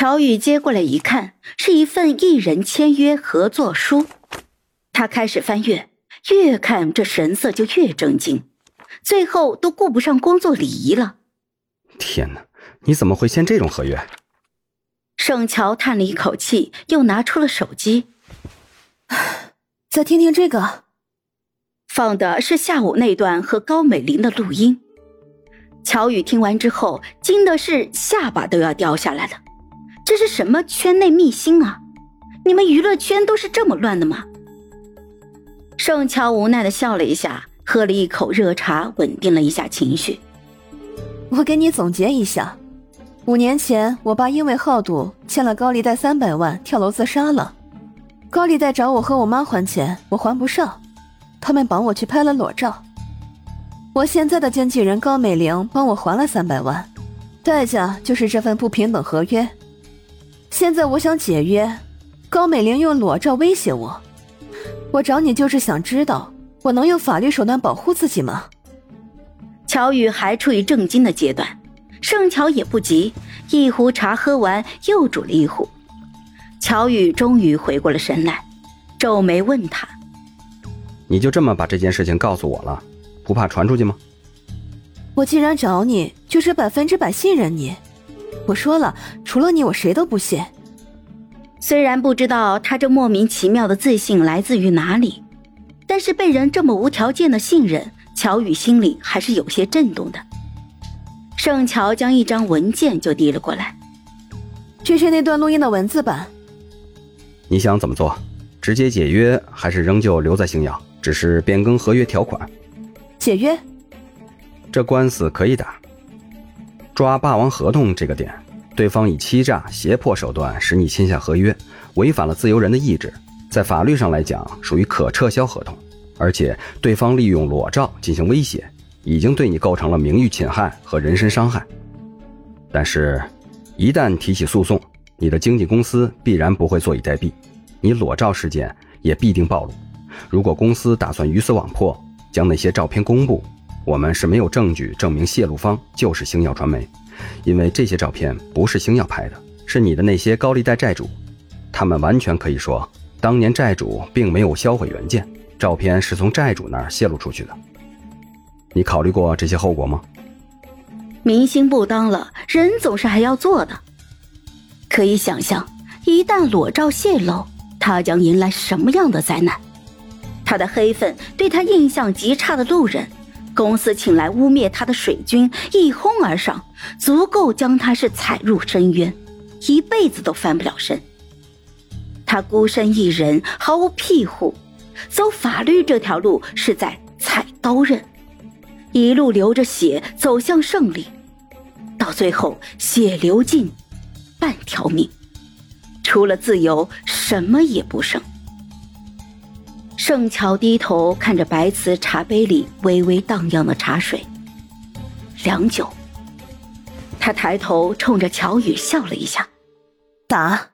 乔宇接过来一看，是一份艺人签约合作书。他开始翻阅，越看这神色就越正经，最后都顾不上工作礼仪了。天哪，你怎么会签这种合约？盛乔叹了一口气，又拿出了手机。再听听这个，放的是下午那段和高美玲的录音。乔宇听完之后，惊的是下巴都要掉下来了。这是什么圈内秘辛啊？你们娱乐圈都是这么乱的吗？盛乔无奈的笑了一下，喝了一口热茶，稳定了一下情绪。我给你总结一下。五年前，我爸因为好赌欠了高利贷三百万，跳楼自杀了。高利贷找我和我妈还钱，我还不上，他们绑我去拍了裸照。我现在的经纪人高美玲帮我还了三百万，代价就是这份不平等合约。现在我想解约，高美玲用裸照威胁我。我找你就是想知道，我能用法律手段保护自己吗？乔宇还处于震惊的阶段。盛乔也不急，一壶茶喝完，又煮了一壶。乔宇终于回过了神来，皱眉问他：“你就这么把这件事情告诉我了，不怕传出去吗？”我既然找你，就是百分之百信任你。我说了，除了你，我谁都不信。虽然不知道他这莫名其妙的自信来自于哪里，但是被人这么无条件的信任，乔宇心里还是有些震动的。盛乔将一张文件就递了过来，这是那段录音的文字版。你想怎么做？直接解约，还是仍旧留在星耀，只是变更合约条款？解约。这官司可以打。抓霸王合同这个点，对方以欺诈、胁迫手段使你签下合约，违反了自由人的意志，在法律上来讲属于可撤销合同，而且对方利用裸照进行威胁。已经对你构成了名誉侵害和人身伤害，但是，一旦提起诉讼，你的经纪公司必然不会坐以待毙，你裸照事件也必定暴露。如果公司打算鱼死网破，将那些照片公布，我们是没有证据证明泄露方就是星耀传媒，因为这些照片不是星耀拍的，是你的那些高利贷债主，他们完全可以说，当年债主并没有销毁原件，照片是从债主那儿泄露出去的。你考虑过这些后果吗？明星不当了，人总是还要做的。可以想象，一旦裸照泄露，他将迎来什么样的灾难？他的黑粉，对他印象极差的路人，公司请来污蔑他的水军一哄而上，足够将他是踩入深渊，一辈子都翻不了身。他孤身一人，毫无庇护，走法律这条路是在踩刀刃。一路流着血走向胜利，到最后血流尽，半条命，除了自由什么也不剩。盛桥低头看着白瓷茶杯里微微荡漾的茶水，良久，他抬头冲着乔宇笑了一下：“打。”